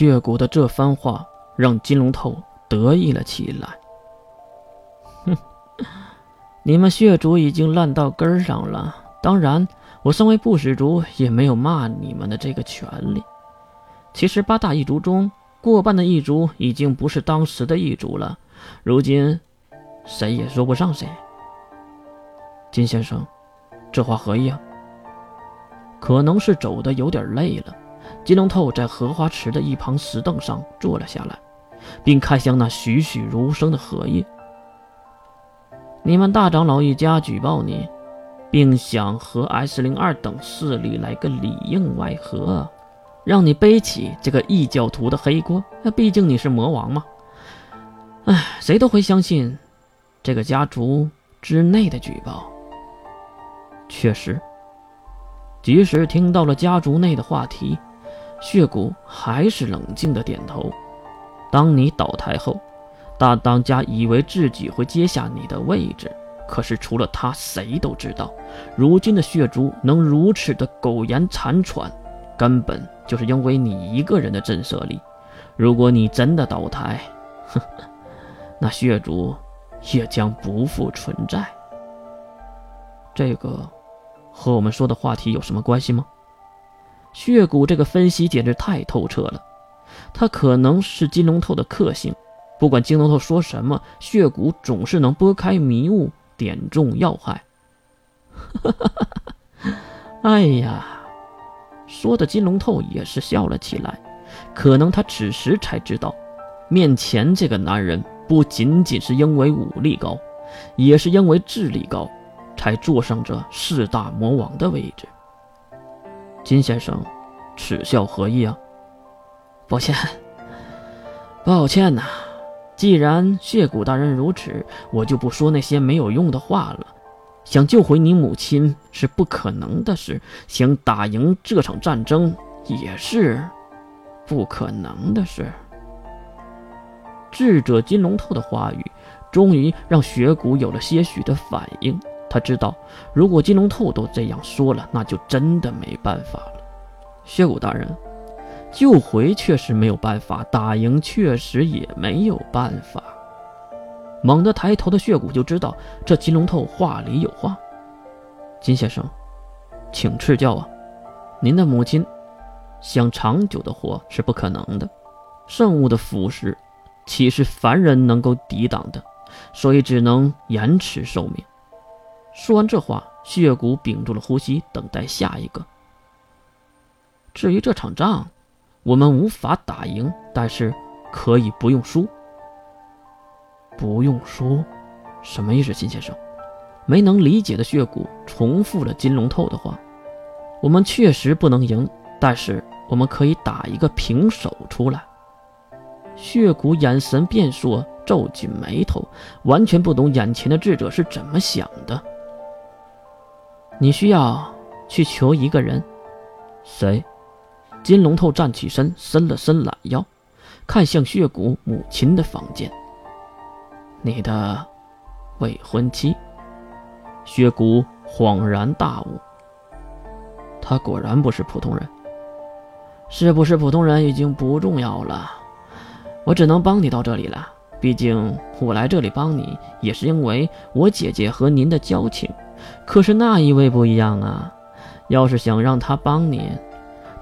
血骨的这番话让金龙头得意了起来。哼，你们血族已经烂到根上了。当然，我身为不死族，也没有骂你们的这个权利。其实八大异族中，过半的异族已经不是当时的异族了。如今，谁也说不上谁。金先生，这话何意啊？可能是走的有点累了。金龙透在荷花池的一旁石凳上坐了下来，并看向那栩栩如生的荷叶。你们大长老一家举报你。并想和 S 零二等势力来个里应外合，让你背起这个异教徒的黑锅。那毕竟你是魔王嘛。唉，谁都会相信这个家族之内的举报。确实，即使听到了家族内的话题，血骨还是冷静的点头。当你倒台后，大当家以为自己会接下你的位置。可是除了他，谁都知道，如今的血族能如此的苟延残喘，根本就是因为你一个人的震慑力。如果你真的倒台，呵呵，那血族也将不复存在。这个和我们说的话题有什么关系吗？血骨这个分析简直太透彻了，他可能是金龙头的克星，不管金龙头说什么，血骨总是能拨开迷雾。点中要害，哎呀，说的金龙透也是笑了起来。可能他此时才知道，面前这个男人不仅仅是因为武力高，也是因为智力高，才坐上这四大魔王的位置。金先生，耻笑何意啊？抱歉，抱歉呐。既然血骨大人如此，我就不说那些没有用的话了。想救回你母亲是不可能的事，想打赢这场战争也是不可能的事。智者金龙透的话语，终于让血骨有了些许的反应。他知道，如果金龙透都这样说了，那就真的没办法了。血骨大人。救回确实没有办法，打赢确实也没有办法。猛地抬头的血骨就知道，这金龙透话里有话。金先生，请赐教啊！您的母亲想长久的活是不可能的，圣物的腐蚀岂是凡人能够抵挡的？所以只能延迟寿命。说完这话，血骨屏住了呼吸，等待下一个。至于这场仗，我们无法打赢，但是可以不用输。不用输，什么意思，金先生？没能理解的血骨重复了金龙透的话：“我们确实不能赢，但是我们可以打一个平手出来。”血骨眼神变缩，皱紧眉头，完全不懂眼前的智者是怎么想的。你需要去求一个人，谁？金龙头站起身，伸了伸懒腰，看向血骨母亲的房间。你的未婚妻。血骨恍然大悟，他果然不是普通人。是不是普通人已经不重要了，我只能帮你到这里了。毕竟我来这里帮你，也是因为我姐姐和您的交情。可是那一位不一样啊，要是想让他帮你。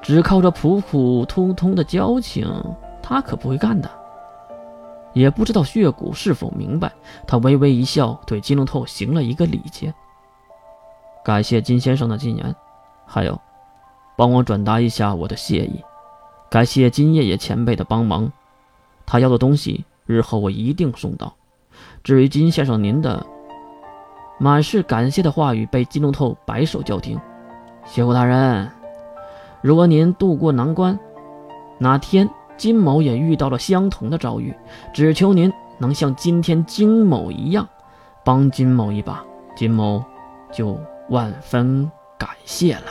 只靠着普普通通的交情，他可不会干的。也不知道血骨是否明白，他微微一笑，对金龙透行了一个礼节。感谢金先生的进言，还有，帮我转达一下我的谢意。感谢金爷爷前辈的帮忙，他要的东西日后我一定送到。至于金先生您的，满是感谢的话语被金龙透摆手叫停。血骨大人。如果您渡过难关，哪天金某也遇到了相同的遭遇，只求您能像今天金某一样，帮金某一把，金某就万分感谢了。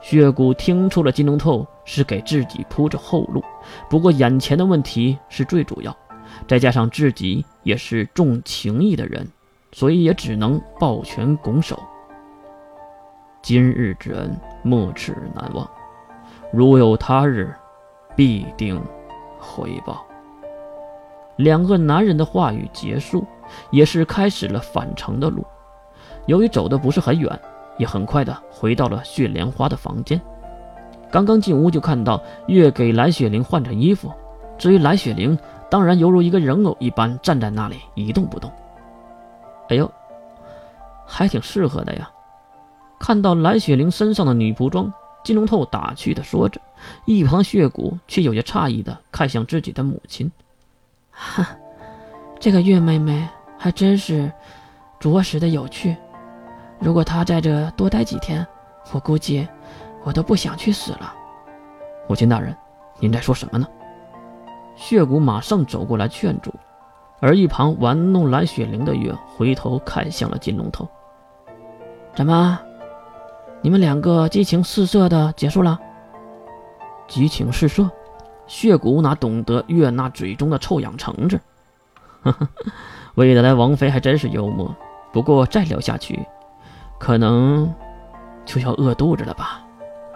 血骨听出了金龙透是给自己铺着后路，不过眼前的问题是最主要，再加上自己也是重情义的人，所以也只能抱拳拱手。今日之恩，没齿难忘。如有他日，必定回报。两个男人的话语结束，也是开始了返程的路。由于走的不是很远，也很快的回到了血莲花的房间。刚刚进屋就看到月给蓝雪玲换着衣服，至于蓝雪玲，当然犹如一个人偶一般站在那里一动不动。哎呦，还挺适合的呀！看到蓝雪玲身上的女仆装，金龙透打趣的说着，一旁血骨却有些诧异的看向自己的母亲。哈，这个月妹妹还真是着实的有趣。如果她在这多待几天，我估计我都不想去死了。母亲大人，您在说什么呢？血骨马上走过来劝阻，而一旁玩弄蓝雪玲的月回头看向了金龙头。怎么，你们两个激情四射的结束了？激情四射？血骨哪懂得月那嘴中的臭氧橙子？呵呵，未来王妃还真是幽默。不过再聊下去，可能就要饿肚子了吧。